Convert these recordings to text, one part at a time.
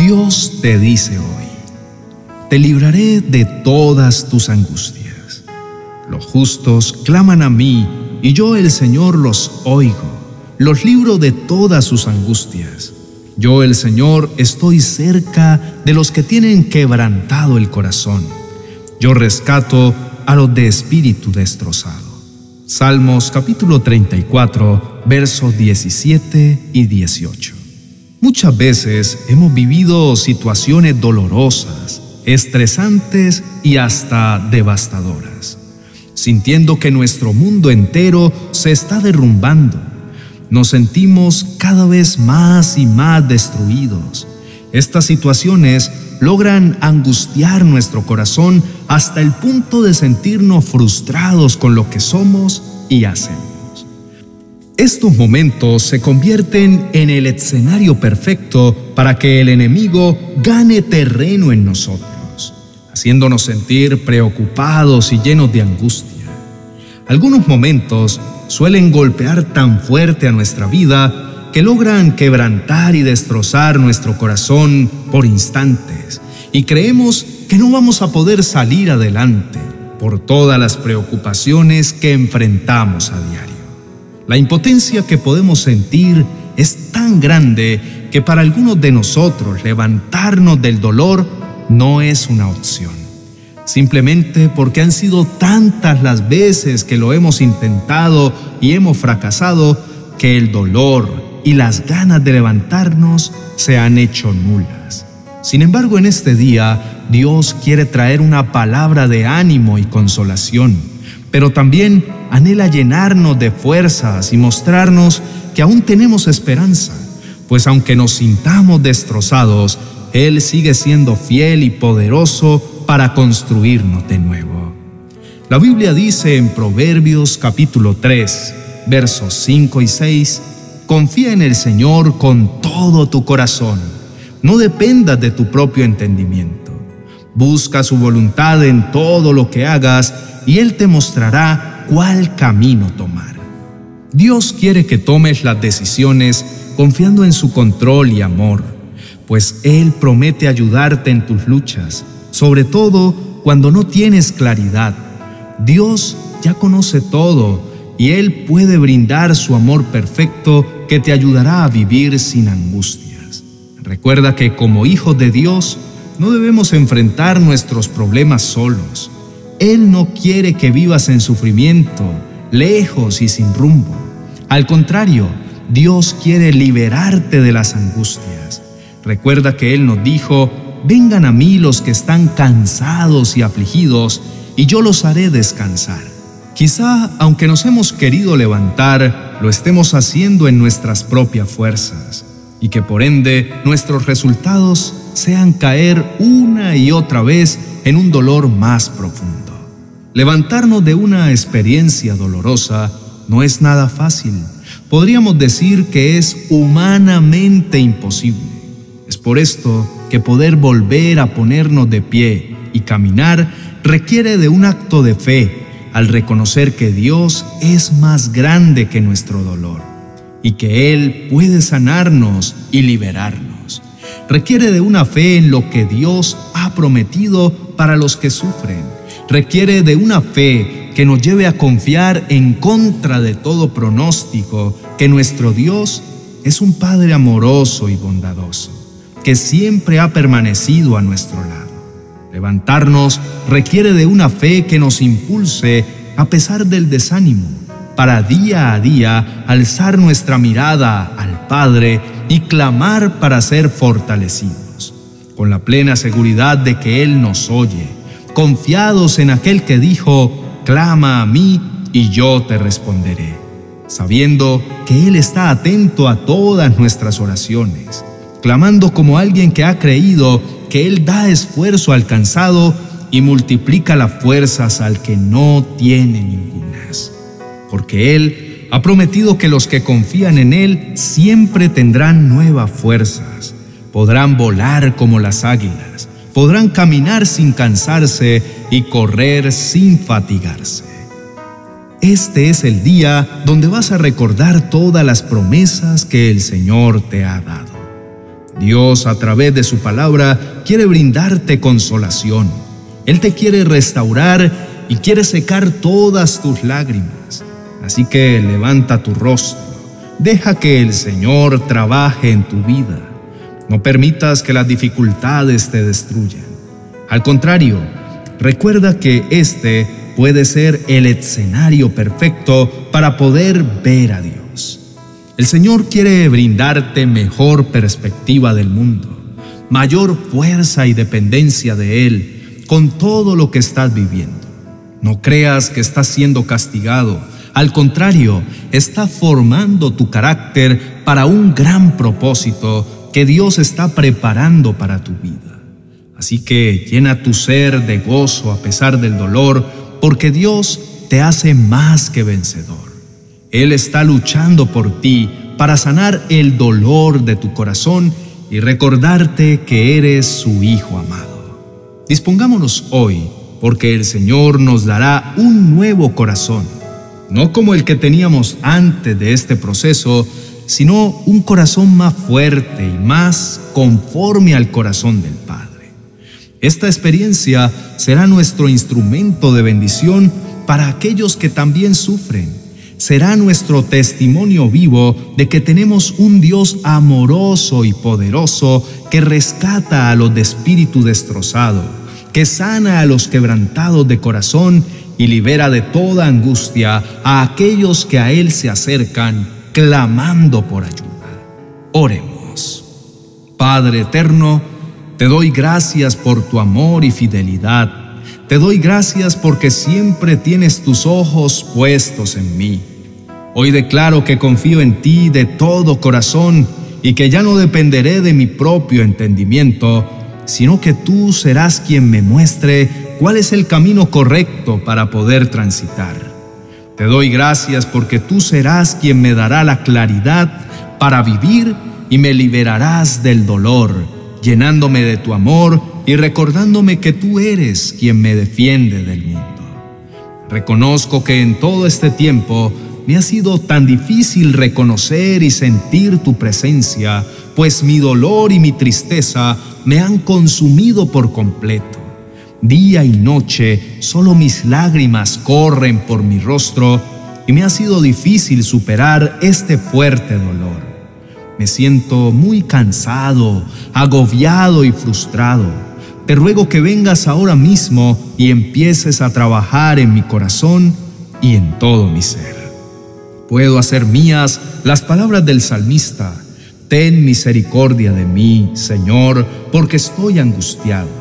Dios te dice hoy, te libraré de todas tus angustias. Los justos claman a mí y yo el Señor los oigo, los libro de todas sus angustias. Yo el Señor estoy cerca de los que tienen quebrantado el corazón. Yo rescato a los de espíritu destrozado. Salmos capítulo 34, versos 17 y 18. Muchas veces hemos vivido situaciones dolorosas, estresantes y hasta devastadoras, sintiendo que nuestro mundo entero se está derrumbando. Nos sentimos cada vez más y más destruidos. Estas situaciones logran angustiar nuestro corazón hasta el punto de sentirnos frustrados con lo que somos y hacemos. Estos momentos se convierten en el escenario perfecto para que el enemigo gane terreno en nosotros, haciéndonos sentir preocupados y llenos de angustia. Algunos momentos suelen golpear tan fuerte a nuestra vida que logran quebrantar y destrozar nuestro corazón por instantes y creemos que no vamos a poder salir adelante por todas las preocupaciones que enfrentamos a diario. La impotencia que podemos sentir es tan grande que para algunos de nosotros levantarnos del dolor no es una opción. Simplemente porque han sido tantas las veces que lo hemos intentado y hemos fracasado que el dolor y las ganas de levantarnos se han hecho nulas. Sin embargo, en este día Dios quiere traer una palabra de ánimo y consolación, pero también anhela llenarnos de fuerzas y mostrarnos que aún tenemos esperanza, pues aunque nos sintamos destrozados, Él sigue siendo fiel y poderoso para construirnos de nuevo. La Biblia dice en Proverbios capítulo 3, versos 5 y 6, Confía en el Señor con todo tu corazón, no dependas de tu propio entendimiento. Busca su voluntad en todo lo que hagas y Él te mostrará cuál camino tomar. Dios quiere que tomes las decisiones confiando en su control y amor, pues Él promete ayudarte en tus luchas, sobre todo cuando no tienes claridad. Dios ya conoce todo y Él puede brindar su amor perfecto que te ayudará a vivir sin angustias. Recuerda que como hijos de Dios no debemos enfrentar nuestros problemas solos él no quiere que vivas en sufrimiento, lejos y sin rumbo. Al contrario, Dios quiere liberarte de las angustias. Recuerda que Él nos dijo, vengan a mí los que están cansados y afligidos, y yo los haré descansar. Quizá, aunque nos hemos querido levantar, lo estemos haciendo en nuestras propias fuerzas, y que por ende nuestros resultados sean caer una y otra vez en un dolor más profundo. Levantarnos de una experiencia dolorosa no es nada fácil. Podríamos decir que es humanamente imposible. Es por esto que poder volver a ponernos de pie y caminar requiere de un acto de fe al reconocer que Dios es más grande que nuestro dolor y que Él puede sanarnos y liberarnos. Requiere de una fe en lo que Dios ha prometido para los que sufren requiere de una fe que nos lleve a confiar en contra de todo pronóstico que nuestro Dios es un Padre amoroso y bondadoso, que siempre ha permanecido a nuestro lado. Levantarnos requiere de una fe que nos impulse a pesar del desánimo, para día a día alzar nuestra mirada al Padre y clamar para ser fortalecidos, con la plena seguridad de que Él nos oye confiados en aquel que dijo, clama a mí y yo te responderé, sabiendo que Él está atento a todas nuestras oraciones, clamando como alguien que ha creído que Él da esfuerzo alcanzado y multiplica las fuerzas al que no tiene ningunas, porque Él ha prometido que los que confían en Él siempre tendrán nuevas fuerzas, podrán volar como las águilas podrán caminar sin cansarse y correr sin fatigarse. Este es el día donde vas a recordar todas las promesas que el Señor te ha dado. Dios a través de su palabra quiere brindarte consolación. Él te quiere restaurar y quiere secar todas tus lágrimas. Así que levanta tu rostro. Deja que el Señor trabaje en tu vida. No permitas que las dificultades te destruyan. Al contrario, recuerda que este puede ser el escenario perfecto para poder ver a Dios. El Señor quiere brindarte mejor perspectiva del mundo, mayor fuerza y dependencia de Él con todo lo que estás viviendo. No creas que estás siendo castigado, al contrario, está formando tu carácter para un gran propósito que Dios está preparando para tu vida. Así que llena tu ser de gozo a pesar del dolor, porque Dios te hace más que vencedor. Él está luchando por ti para sanar el dolor de tu corazón y recordarte que eres su Hijo amado. Dispongámonos hoy, porque el Señor nos dará un nuevo corazón, no como el que teníamos antes de este proceso, sino un corazón más fuerte y más conforme al corazón del Padre. Esta experiencia será nuestro instrumento de bendición para aquellos que también sufren. Será nuestro testimonio vivo de que tenemos un Dios amoroso y poderoso que rescata a los de espíritu destrozado, que sana a los quebrantados de corazón y libera de toda angustia a aquellos que a Él se acercan clamando por ayuda. Oremos. Padre eterno, te doy gracias por tu amor y fidelidad. Te doy gracias porque siempre tienes tus ojos puestos en mí. Hoy declaro que confío en ti de todo corazón y que ya no dependeré de mi propio entendimiento, sino que tú serás quien me muestre cuál es el camino correcto para poder transitar. Te doy gracias porque tú serás quien me dará la claridad para vivir y me liberarás del dolor llenándome de tu amor y recordándome que tú eres quien me defiende del mundo. Reconozco que en todo este tiempo me ha sido tan difícil reconocer y sentir tu presencia, pues mi dolor y mi tristeza me han consumido por completo. Día y noche solo mis lágrimas corren por mi rostro y me ha sido difícil superar este fuerte dolor. Me siento muy cansado, agobiado y frustrado. Te ruego que vengas ahora mismo y empieces a trabajar en mi corazón y en todo mi ser. Puedo hacer mías las palabras del salmista. Ten misericordia de mí, Señor, porque estoy angustiado.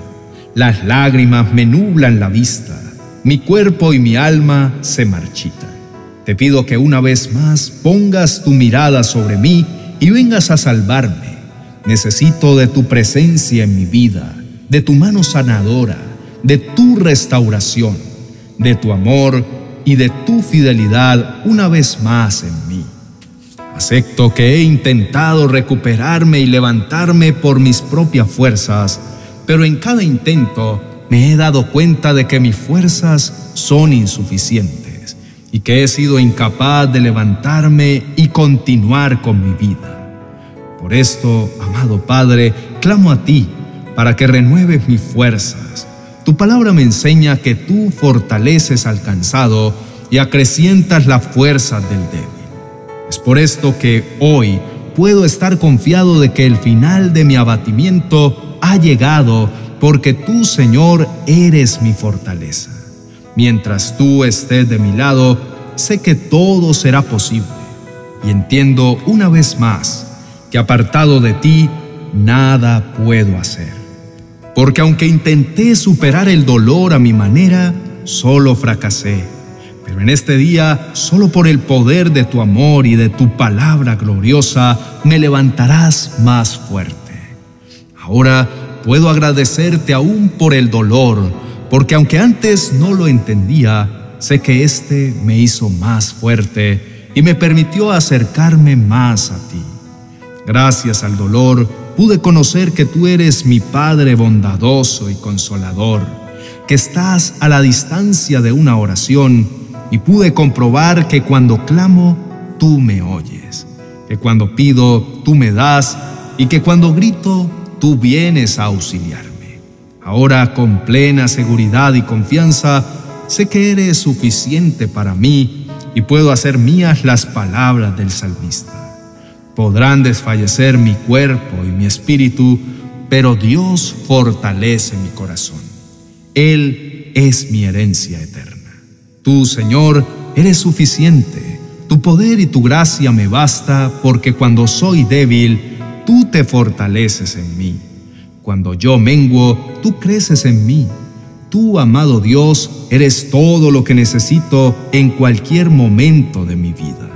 Las lágrimas me nublan la vista. Mi cuerpo y mi alma se marchitan. Te pido que una vez más pongas tu mirada sobre mí y vengas a salvarme. Necesito de tu presencia en mi vida, de tu mano sanadora, de tu restauración, de tu amor y de tu fidelidad una vez más en mí. Acepto que he intentado recuperarme y levantarme por mis propias fuerzas, pero en cada intento me he dado cuenta de que mis fuerzas son insuficientes y que he sido incapaz de levantarme y continuar con mi vida. Por esto, amado Padre, clamo a ti para que renueves mis fuerzas. Tu palabra me enseña que tú fortaleces al cansado y acrecientas las fuerzas del débil. Es por esto que hoy puedo estar confiado de que el final de mi abatimiento ha llegado porque tú, Señor, eres mi fortaleza. Mientras tú estés de mi lado, sé que todo será posible. Y entiendo una vez más que apartado de ti, nada puedo hacer. Porque aunque intenté superar el dolor a mi manera, solo fracasé. Pero en este día, solo por el poder de tu amor y de tu palabra gloriosa, me levantarás más fuerte. Ahora puedo agradecerte aún por el dolor, porque aunque antes no lo entendía, sé que éste me hizo más fuerte y me permitió acercarme más a ti. Gracias al dolor pude conocer que tú eres mi Padre bondadoso y consolador, que estás a la distancia de una oración y pude comprobar que cuando clamo, tú me oyes, que cuando pido, tú me das y que cuando grito, tú vienes a auxiliarme. Ahora con plena seguridad y confianza, sé que eres suficiente para mí y puedo hacer mías las palabras del salmista. Podrán desfallecer mi cuerpo y mi espíritu, pero Dios fortalece mi corazón. Él es mi herencia eterna. Tú, Señor, eres suficiente. Tu poder y tu gracia me basta porque cuando soy débil, tú te fortaleces en mí. Cuando yo menguo, tú creces en mí. Tú, amado Dios, eres todo lo que necesito en cualquier momento de mi vida.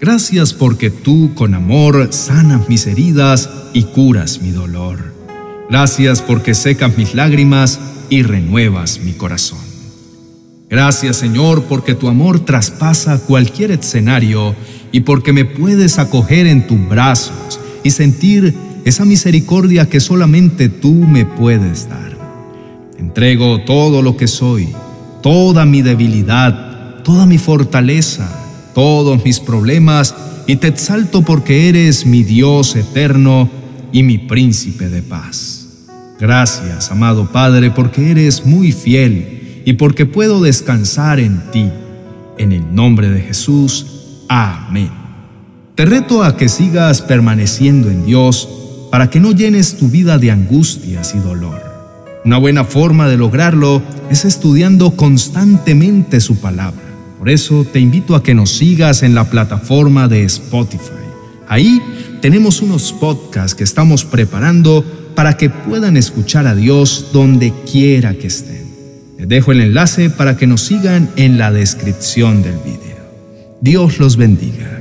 Gracias porque tú con amor sanas mis heridas y curas mi dolor. Gracias porque secas mis lágrimas y renuevas mi corazón. Gracias Señor porque tu amor traspasa cualquier escenario y porque me puedes acoger en tus brazos y sentir esa misericordia que solamente tú me puedes dar. Entrego todo lo que soy, toda mi debilidad, toda mi fortaleza, todos mis problemas y te exalto porque eres mi Dios eterno y mi príncipe de paz. Gracias, amado Padre, porque eres muy fiel y porque puedo descansar en ti. En el nombre de Jesús. Amén. Te reto a que sigas permaneciendo en Dios para que no llenes tu vida de angustias y dolor. Una buena forma de lograrlo es estudiando constantemente su palabra. Por eso te invito a que nos sigas en la plataforma de Spotify. Ahí tenemos unos podcasts que estamos preparando para que puedan escuchar a Dios donde quiera que estén. Les dejo el enlace para que nos sigan en la descripción del video. Dios los bendiga.